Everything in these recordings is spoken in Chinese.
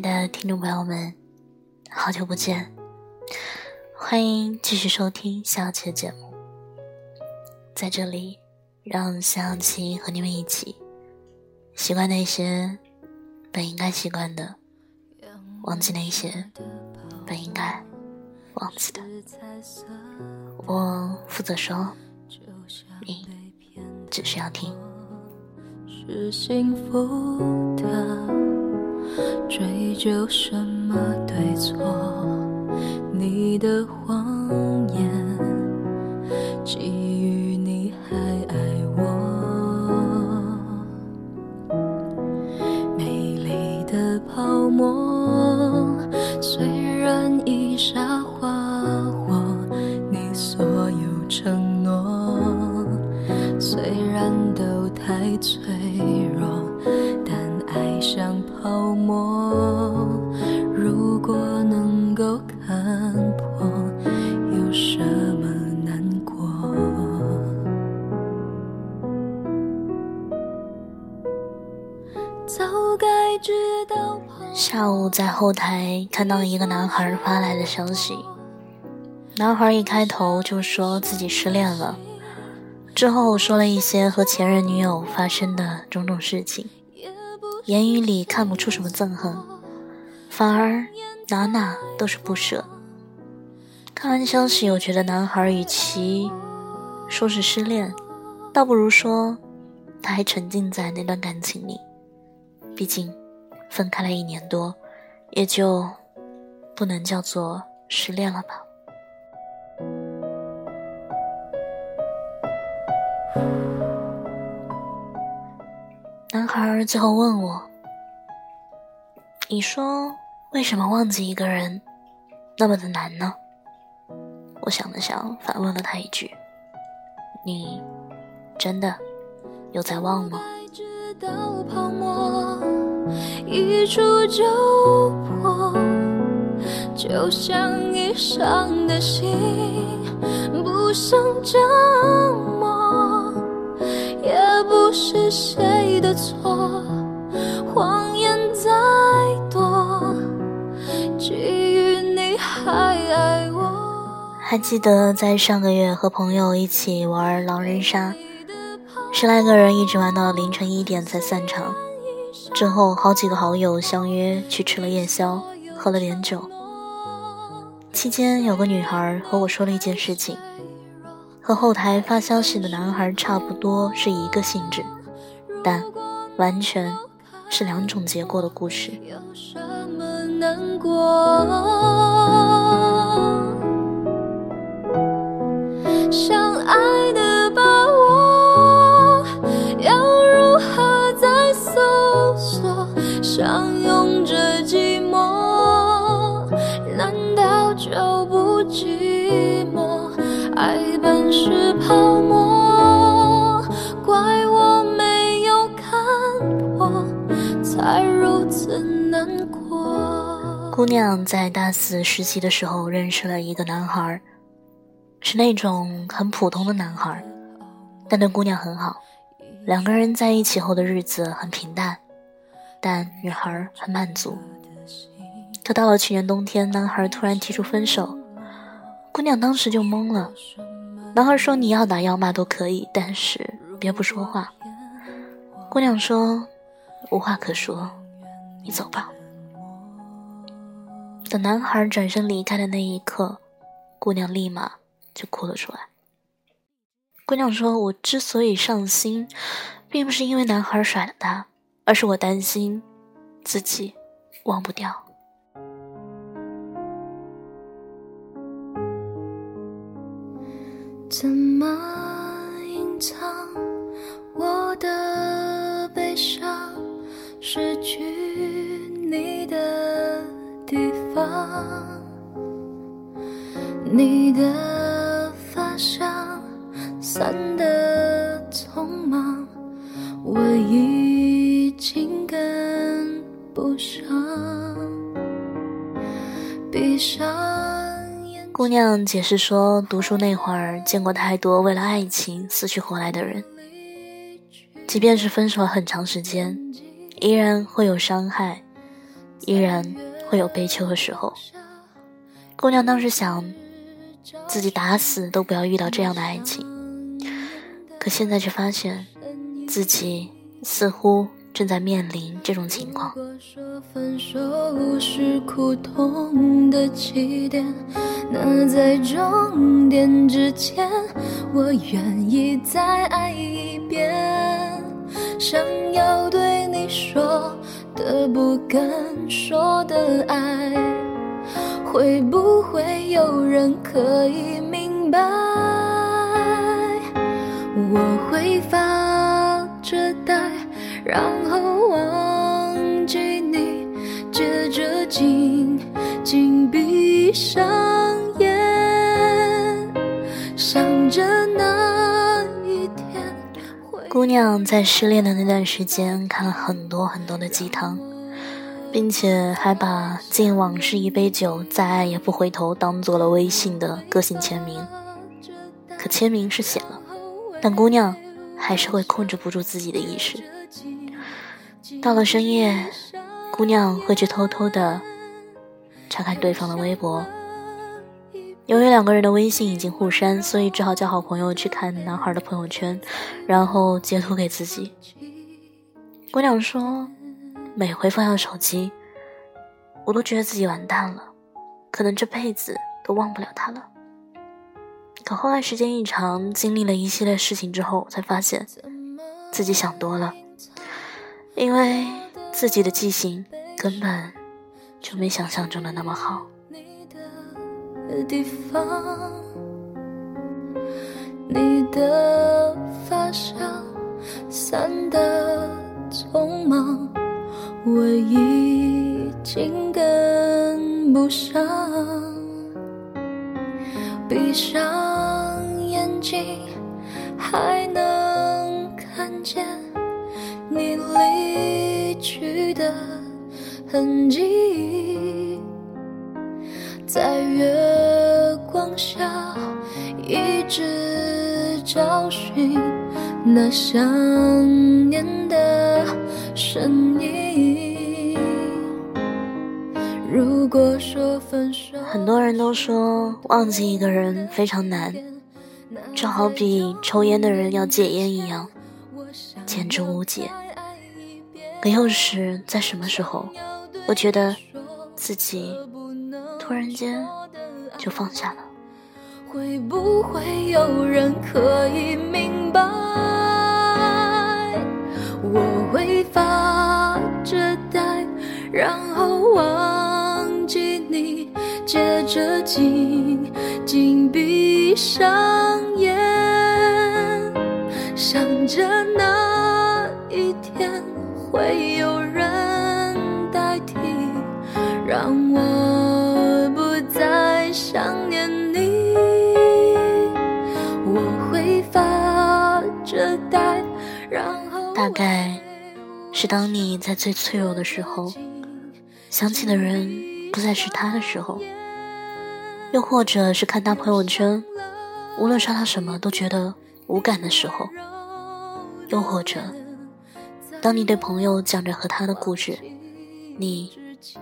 的听众朋友们，好久不见，欢迎继续收听下期的节目。在这里，让下期和你们一起习惯那些本应该习惯的，忘记那些本应该忘记的。我负责说，你只需要听。是幸福的。追究什么对错？你的谎言，基于你还爱我。美丽的泡沫，虽然一沙化下午在后台看到一个男孩发来的消息，男孩一开头就说自己失恋了，之后说了一些和前任女友发生的种种事情。言语里看不出什么憎恨，反而哪哪都是不舍。看完消息，我觉得男孩与其说是失恋，倒不如说他还沉浸在那段感情里。毕竟分开了一年多，也就不能叫做失恋了吧。男孩最后问我：“你说为什么忘记一个人那么的难呢？”我想了想，反问了他一句：“你真的有在忘吗？”一触就破，就像已伤的心，不想折磨，也不是谁的错。谎言再多，基于你还爱我。还记得在上个月和朋友一起玩狼人杀，十来个人一直玩到凌晨一点才散场。之后，好几个好友相约去吃了夜宵，喝了点酒。期间，有个女孩和我说了一件事情，和后台发消息的男孩差不多是一个性质，但完全是两种结果的故事。相爱的姑娘在大四实习的时候认识了一个男孩，是那种很普通的男孩，但对姑娘很好。两个人在一起后的日子很平淡，但女孩很满足。可到了去年冬天，男孩突然提出分手，姑娘当时就懵了。男孩说：“你要打要骂都可以，但是别不说话。”姑娘说：“无话可说，你走吧。”等男孩转身离开的那一刻，姑娘立马就哭了出来。姑娘说：“我之所以上心，并不是因为男孩甩了她，而是我担心自己忘不掉。”怎么隐藏我的悲伤？失去你的。地方，你的发香散得匆忙，我已经跟不上。闭上眼。姑娘解释说，读书那会儿见过太多为了爱情死去活来的人，即便是分手了很长时间，依然会有伤害。依然会有悲秋的时候。姑娘当时想，自己打死都不要遇到这样的爱情，可现在却发现，自己似乎正在面临这种情况。那在终点之前，我愿意再爱一遍。想要对的不敢说的爱，会不会有人可以明白？我会发着呆，然后忘记你，接着紧紧闭上眼，想着那。姑娘在失恋的那段时间看了很多很多的鸡汤，并且还把“敬往事一杯酒，再爱也不回头”当做了微信的个性签名。可签名是写了，但姑娘还是会控制不住自己的意识。到了深夜，姑娘会去偷偷的查看对方的微博。由于两个人的微信已经互删，所以只好叫好朋友去看男孩的朋友圈，然后截图给自己。姑娘说：“每回放下手机，我都觉得自己完蛋了，可能这辈子都忘不了他了。”可后来时间一长，经历了一系列事情之后，才发现自己想多了，因为自己的记性根本就没想象中的那么好。的地方，你的发香散得匆忙，我已经跟不上。闭上眼睛，还能看见你离去的痕迹。在月光下，一直找寻那想念的身影。如果说分手，很多人都说忘记一个人非常难，就好比抽烟的人要戒烟一样，简直无解。可又是在什么时候，我觉得自己突然间就放下了。会不会有人可以明白？我会发着呆，然后忘记你，接着紧紧闭上眼，想着那一天会有人代替，让我大概是当你在最脆弱的时候，想起的人不再是他的时候，又或者是看他朋友圈，无论刷到什么都觉得无感的时候，又或者当你对朋友讲着和他的故事，你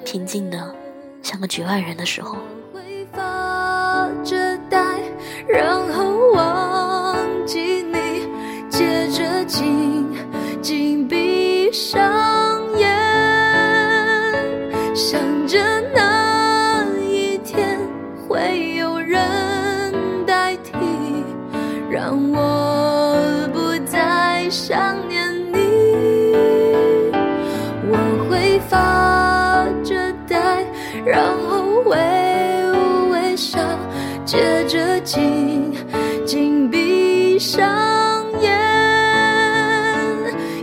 平静的像个局外人的时候。发着呆，然后上眼，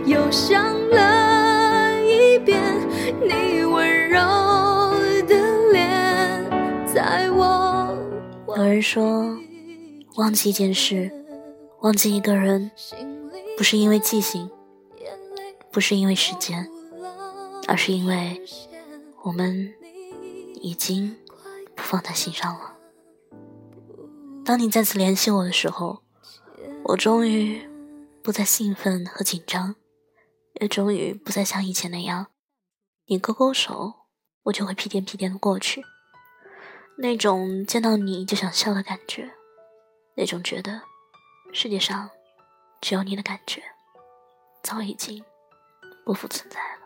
又想了一遍你温柔的脸，在我有人说，忘记一件事，忘记一个人，不是因为记性，不是因为时间，而是因为我们已经不放在心上了。当你再次联系我的时候，我终于不再兴奋和紧张，也终于不再像以前那样，你勾勾手，我就会屁颠屁颠的过去。那种见到你就想笑的感觉，那种觉得世界上只有你的感觉，早已经不复存在了。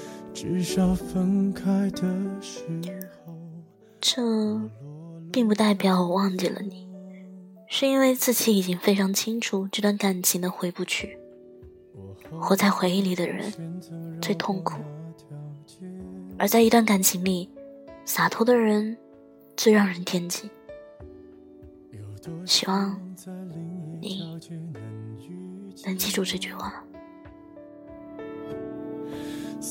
至少分开的时候，这并不代表我忘记了你，是因为自己已经非常清楚这段感情的回不去。活在回忆里的人最痛苦，而在一段感情里，洒脱的人最让人惦记。希望你能记住这句话。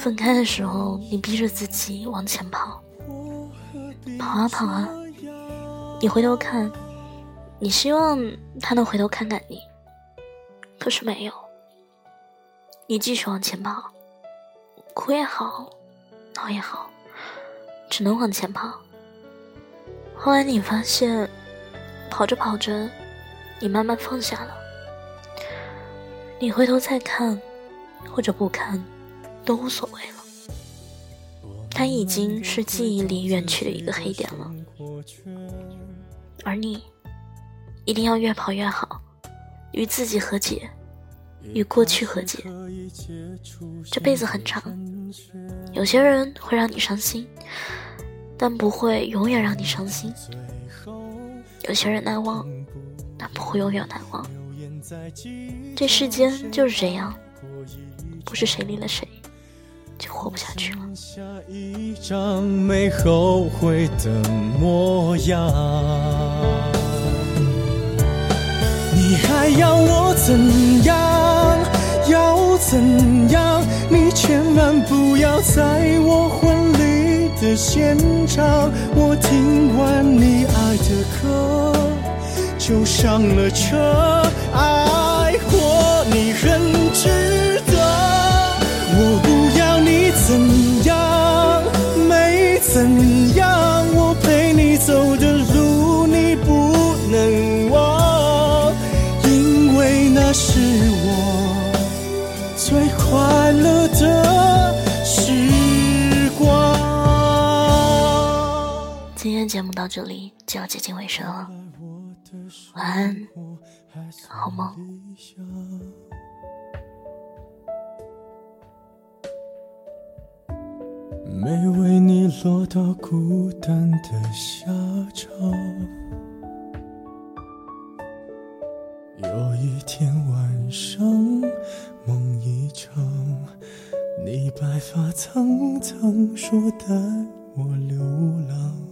分开的时候，你逼着自己往前跑，跑啊跑啊。你回头看，你希望他能回头看看你，可是没有。你继续往前跑，哭也好，闹也好，只能往前跑。后来你发现。跑着跑着，你慢慢放下了。你回头再看，或者不看，都无所谓了。他已经是记忆里远去的一个黑点了。而你，一定要越跑越好，与自己和解，与过去和解。这辈子很长，有些人会让你伤心，但不会永远让你伤心。有些人难忘，但不会永远难忘。这世间就是这样，不是谁离了谁就活不下去了。一张没后悔的模样，你还要我怎样？要怎样？你千万不要在我婚礼的现场，我听完你爱的歌。就上了车，啊节目到这里就要接近尾声了。晚安，好梦。没为你落到孤单的下场。有一天晚上，梦一场，你白发苍苍，说带我流浪。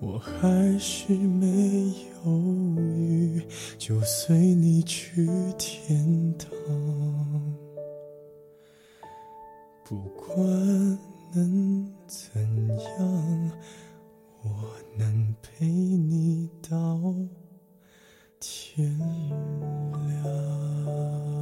我还是没犹豫，就随你去天堂。不管能怎样，我能陪你到天亮。